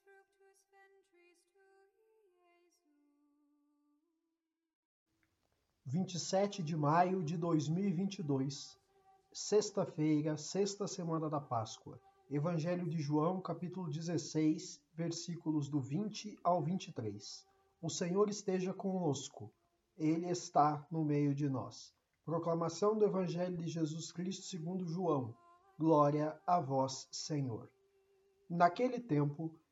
tui, Iesus. 27 de maio de 2022, sexta-feira, sexta semana da Páscoa. Evangelho de João, capítulo 16, versículos do 20 ao 23. O Senhor esteja conosco. Ele está no meio de nós. Proclamação do Evangelho de Jesus Cristo segundo João. Glória a vós, Senhor. Naquele tempo,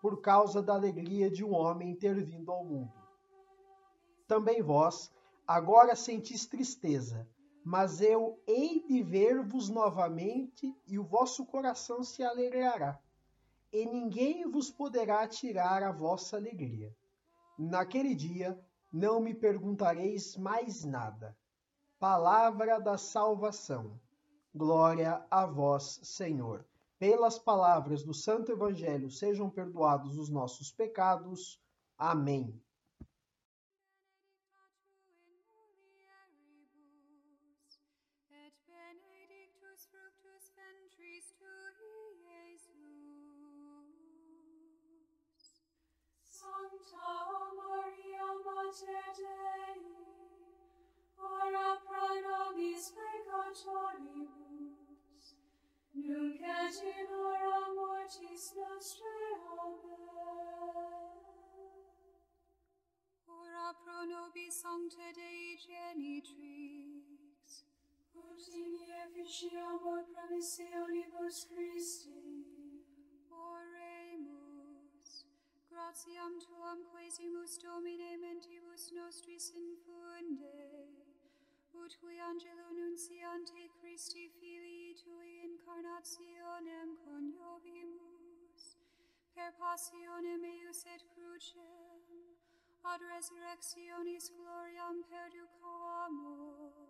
por causa da alegria de um homem ter vindo ao mundo. Também vós, agora sentis tristeza, mas eu hei de ver-vos novamente e o vosso coração se alegrará, e ninguém vos poderá tirar a vossa alegria. Naquele dia não me perguntareis mais nada. Palavra da salvação. Glória a vós, Senhor. Pelas palavras do Santo Evangelho sejam perdoados os nossos pecados. Amém. Nunc et in hora mortis nostrae. Amen. Ora pro nobis Sancta Dei Genitrix, ut in efficiamur promissionibus Christi. Oremus, gratiam tuam quesimus Domine mentibus nostris infunde, ut qui angelo nunciante incarnationem coniovimus, per passionem eius et crucem, ad resurrectionis gloriam perducamur,